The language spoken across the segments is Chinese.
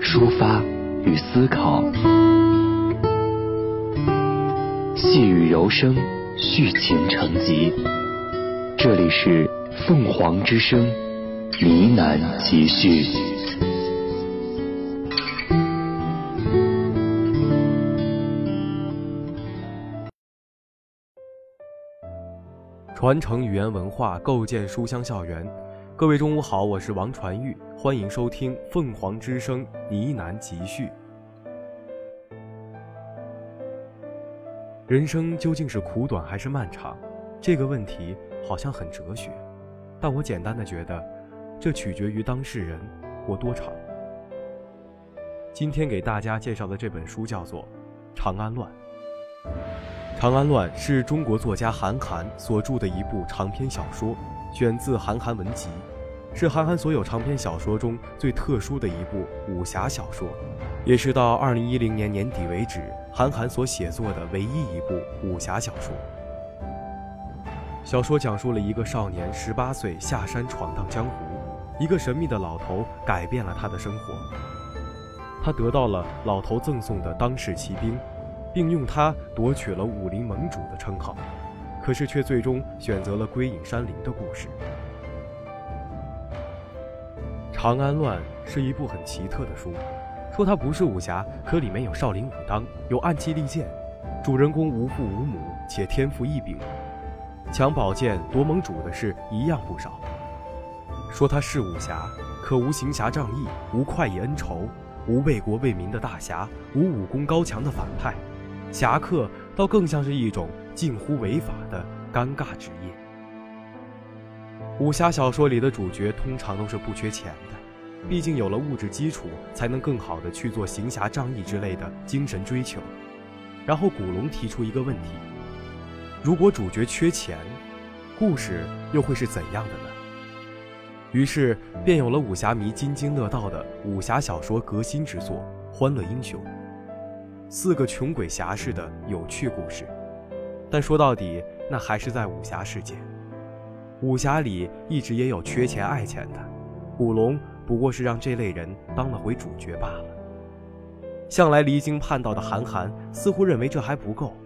抒发与思考。细雨柔声，续情成集。这里是凤凰之声呢喃集序。传承语言文化，构建书香校园。各位中午好，我是王传玉，欢迎收听凤凰之声呢喃集序。人生究竟是苦短还是漫长？这个问题好像很哲学，但我简单的觉得，这取决于当事人活多长。今天给大家介绍的这本书叫做《长安乱》。《长安乱》是中国作家韩寒所著的一部长篇小说，选自《韩寒文集》，是韩寒所有长篇小说中最特殊的一部武侠小说，也是到2010年年底为止韩寒所写作的唯一一部武侠小说。小说讲述了一个少年18岁下山闯荡江湖，一个神秘的老头改变了他的生活，他得到了老头赠送的当世奇兵。并用它夺取了武林盟主的称号，可是却最终选择了归隐山林的故事。《长安乱》是一部很奇特的书，说它不是武侠，可里面有少林武当，有暗器利剑，主人公无父无母且天赋异禀，抢宝剑夺盟主的事一样不少。说它是武侠，可无行侠仗义，无快意恩仇，无为国为民的大侠，无武功高强的反派。侠客倒更像是一种近乎违法的尴尬职业。武侠小说里的主角通常都是不缺钱的，毕竟有了物质基础，才能更好的去做行侠仗义之类的精神追求。然后古龙提出一个问题：如果主角缺钱，故事又会是怎样的呢？于是便有了武侠迷津津乐道的武侠小说革新之作《欢乐英雄》。四个穷鬼侠士的有趣故事，但说到底，那还是在武侠世界。武侠里一直也有缺钱爱钱的，古龙不过是让这类人当了回主角罢了。向来离经叛道的韩寒似乎认为这还不够，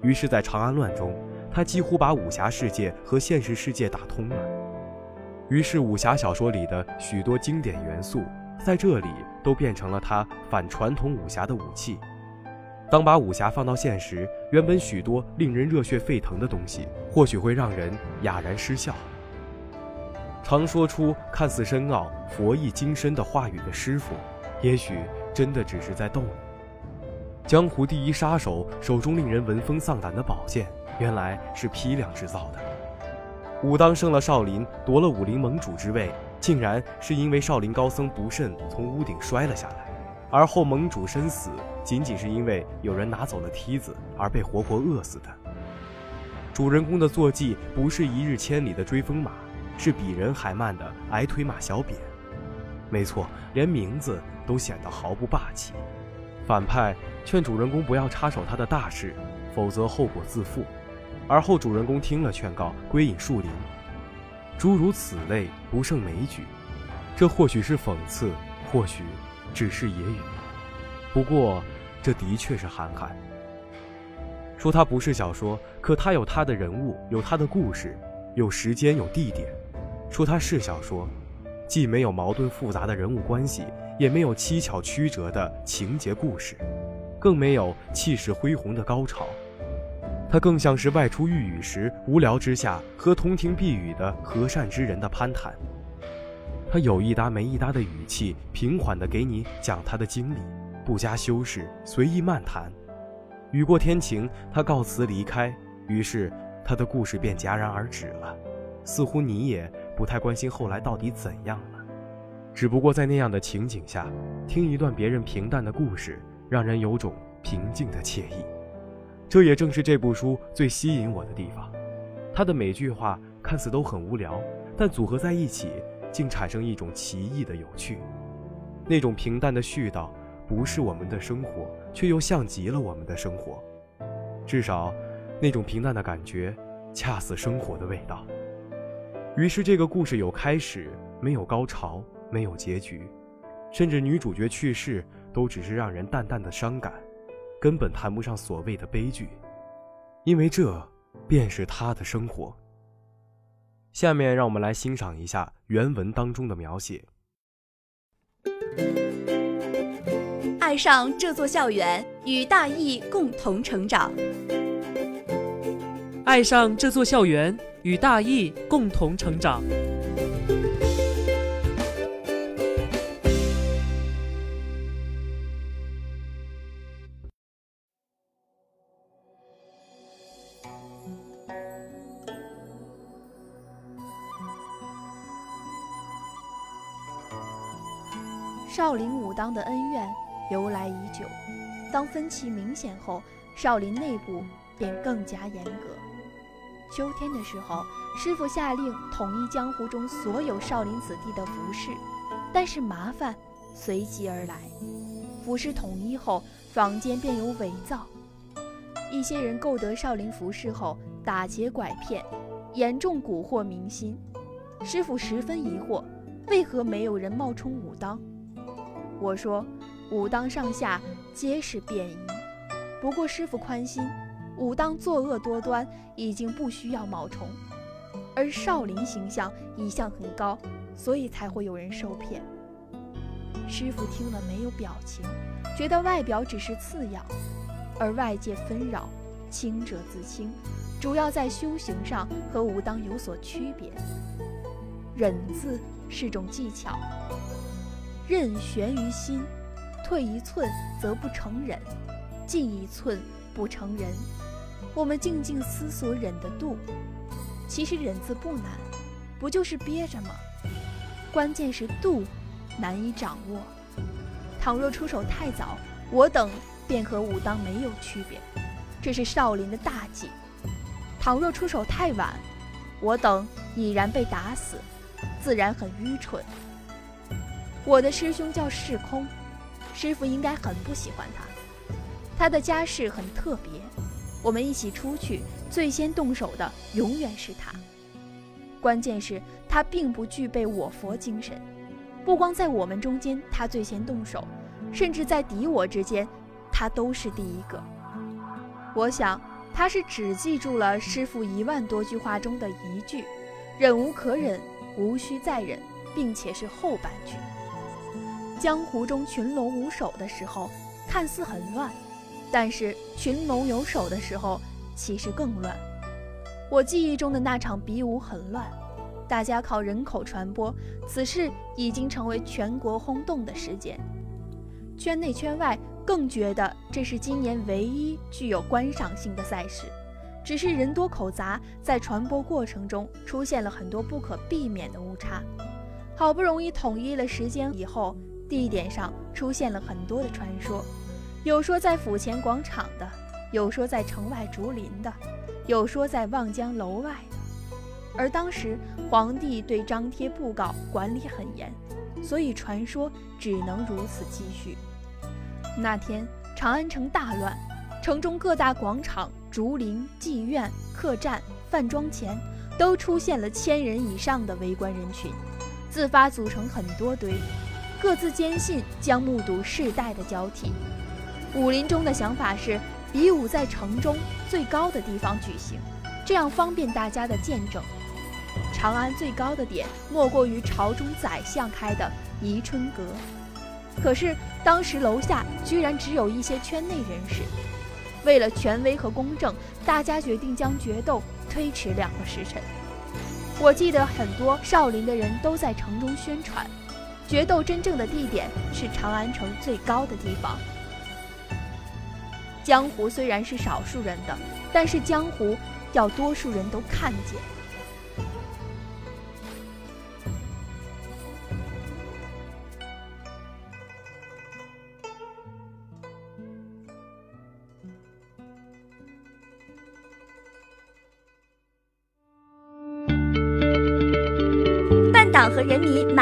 于是，在《长安乱》中，他几乎把武侠世界和现实世界打通了。于是，武侠小说里的许多经典元素，在这里都变成了他反传统武侠的武器。当把武侠放到现实，原本许多令人热血沸腾的东西，或许会让人哑然失笑。常说出看似深奥、佛意精深的话语的师傅，也许真的只是在逗你。江湖第一杀手手中令人闻风丧胆的宝剑，原来是批量制造的。武当胜了少林，夺了武林盟主之位，竟然是因为少林高僧不慎从屋顶摔了下来。而后盟主身死，仅仅是因为有人拿走了梯子而被活活饿死的。主人公的坐骑不是一日千里的追风马，是比人还慢的矮腿马小扁。没错，连名字都显得毫不霸气。反派劝主人公不要插手他的大事，否则后果自负。而后主人公听了劝告，归隐树林。诸如此类不胜枚举。这或许是讽刺，或许。只是野语，不过这的确是韩寒。说它不是小说，可它有它的人物，有它的故事，有时间，有地点。说它是小说，既没有矛盾复杂的人物关系，也没有蹊跷曲折的情节故事，更没有气势恢宏的高潮。它更像是外出遇雨时无聊之下和同庭避雨的和善之人的攀谈。他有一搭没一搭的语气，平缓地给你讲他的经历，不加修饰，随意漫谈。雨过天晴，他告辞离开，于是他的故事便戛然而止了，似乎你也不太关心后来到底怎样了。只不过在那样的情景下，听一段别人平淡的故事，让人有种平静的惬意。这也正是这部书最吸引我的地方。他的每句话看似都很无聊，但组合在一起，竟产生一种奇异的有趣。那种平淡的絮叨，不是我们的生活，却又像极了我们的生活。至少，那种平淡的感觉，恰似生活的味道。于是，这个故事有开始，没有高潮，没有结局，甚至女主角去世，都只是让人淡淡的伤感，根本谈不上所谓的悲剧，因为这便是她的生活。下面，让我们来欣赏一下原文当中的描写。爱上这座校园，与大义共同成长。爱上这座校园，与大义共同成长。少林武当的恩怨由来已久，当分歧明显后，少林内部便更加严格。秋天的时候，师傅下令统一江湖中所有少林子弟的服饰，但是麻烦随即而来。服饰统一后，坊间便有伪造，一些人购得少林服饰后打劫拐骗，严重蛊惑民心。师傅十分疑惑，为何没有人冒充武当？我说，武当上下皆是便衣。不过师傅宽心，武当作恶多端，已经不需要冒充。而少林形象一向很高，所以才会有人受骗。师傅听了没有表情，觉得外表只是次要，而外界纷扰，清者自清，主要在修行上和武当有所区别。忍字是种技巧。任悬于心，退一寸则不成忍，进一寸不成人。我们静静思索忍的度，其实忍字不难，不就是憋着吗？关键是度难以掌握。倘若出手太早，我等便和武当没有区别，这是少林的大忌；倘若出手太晚，我等已然被打死，自然很愚蠢。我的师兄叫世空，师傅应该很不喜欢他。他的家世很特别，我们一起出去，最先动手的永远是他。关键是，他并不具备我佛精神。不光在我们中间，他最先动手，甚至在敌我之间，他都是第一个。我想，他是只记住了师傅一万多句话中的一句：“忍无可忍，无需再忍”，并且是后半句。江湖中群龙无首的时候，看似很乱；但是群龙有首的时候，其实更乱。我记忆中的那场比武很乱，大家靠人口传播，此事已经成为全国轰动的事件。圈内圈外更觉得这是今年唯一具有观赏性的赛事。只是人多口杂，在传播过程中出现了很多不可避免的误差。好不容易统一了时间以后。地点上出现了很多的传说，有说在府前广场的，有说在城外竹林的，有说在望江楼外的。而当时皇帝对张贴布告管理很严，所以传说只能如此继续。那天长安城大乱，城中各大广场、竹林、妓院、客栈、饭庄前都出现了千人以上的围观人群，自发组成很多堆。各自坚信将目睹世代的交替。武林中的想法是，比武在城中最高的地方举行，这样方便大家的见证。长安最高的点莫过于朝中宰相开的宜春阁，可是当时楼下居然只有一些圈内人士。为了权威和公正，大家决定将决斗推迟两个时辰。我记得很多少林的人都在城中宣传。决斗真正的地点是长安城最高的地方。江湖虽然是少数人的但是江湖要多数人都看见。半党和人民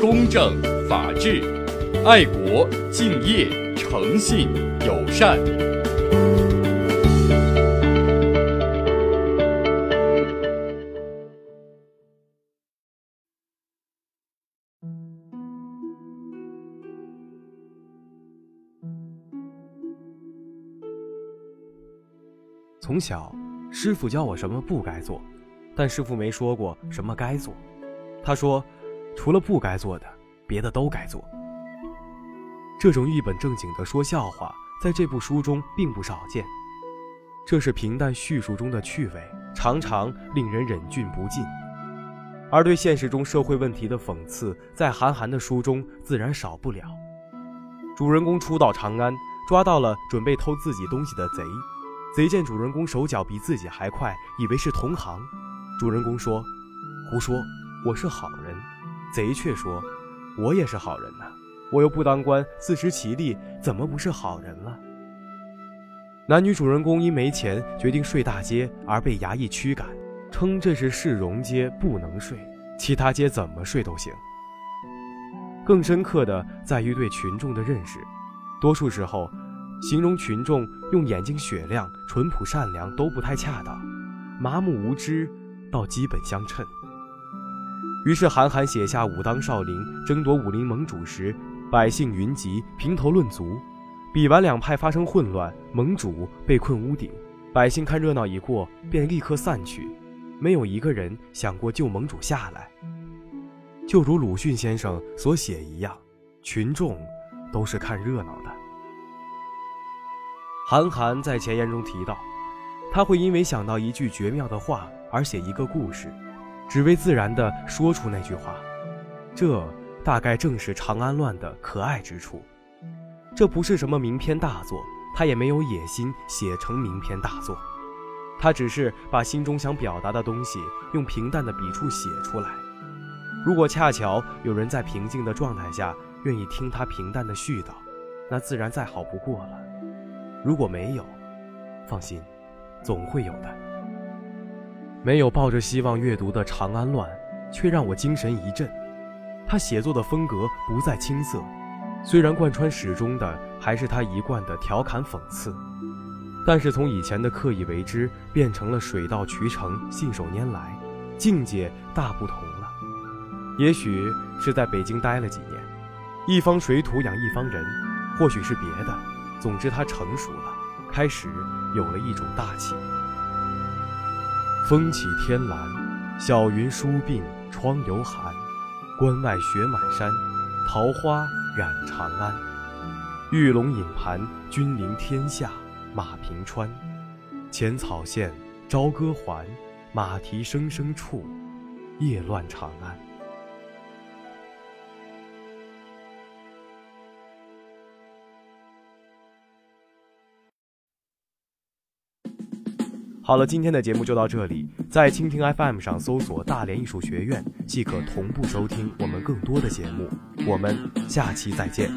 公正、法治、爱国、敬业、诚信、友善。从小，师傅教我什么不该做，但师傅没说过什么该做。他说，除了不该做的，别的都该做。这种一本正经的说笑话，在这部书中并不少见。这是平淡叙述中的趣味，常常令人忍俊不禁。而对现实中社会问题的讽刺，在韩寒的书中自然少不了。主人公初到长安，抓到了准备偷自己东西的贼。贼见主人公手脚比自己还快，以为是同行。主人公说：“胡说，我是好人。”贼却说：“我也是好人呐，我又不当官，自食其力，怎么不是好人了？”男女主人公因没钱决定睡大街，而被衙役驱赶，称这是市容街，不能睡，其他街怎么睡都行。更深刻的在于对群众的认识，多数时候。形容群众用眼睛雪亮、淳朴善良都不太恰当，麻木无知倒基本相称。于是韩寒写下武当少林争夺武林盟主时，百姓云集，评头论足，比完两派发生混乱，盟主被困屋顶，百姓看热闹已过，便立刻散去，没有一个人想过救盟主下来。就如鲁迅先生所写一样，群众都是看热闹的。韩寒在前言中提到，他会因为想到一句绝妙的话而写一个故事，只为自然地说出那句话。这大概正是《长安乱》的可爱之处。这不是什么名篇大作，他也没有野心写成名篇大作，他只是把心中想表达的东西用平淡的笔触写出来。如果恰巧有人在平静的状态下愿意听他平淡的絮叨，那自然再好不过了。如果没有，放心，总会有的。没有抱着希望阅读的《长安乱》，却让我精神一振。他写作的风格不再青涩，虽然贯穿始终的还是他一贯的调侃讽刺，但是从以前的刻意为之，变成了水到渠成、信手拈来，境界大不同了。也许是在北京待了几年，一方水土养一方人，或许是别的。总之，他成熟了，开始有了一种大气。风起天蓝，小云疏鬓窗犹寒。关外雪满山，桃花染长安。玉龙隐盘，君临天下，马平川。浅草线，朝歌还，马蹄声声处，夜乱长安。好了，今天的节目就到这里。在蜻蜓 FM 上搜索“大连艺术学院”，即可同步收听我们更多的节目。我们下期再见。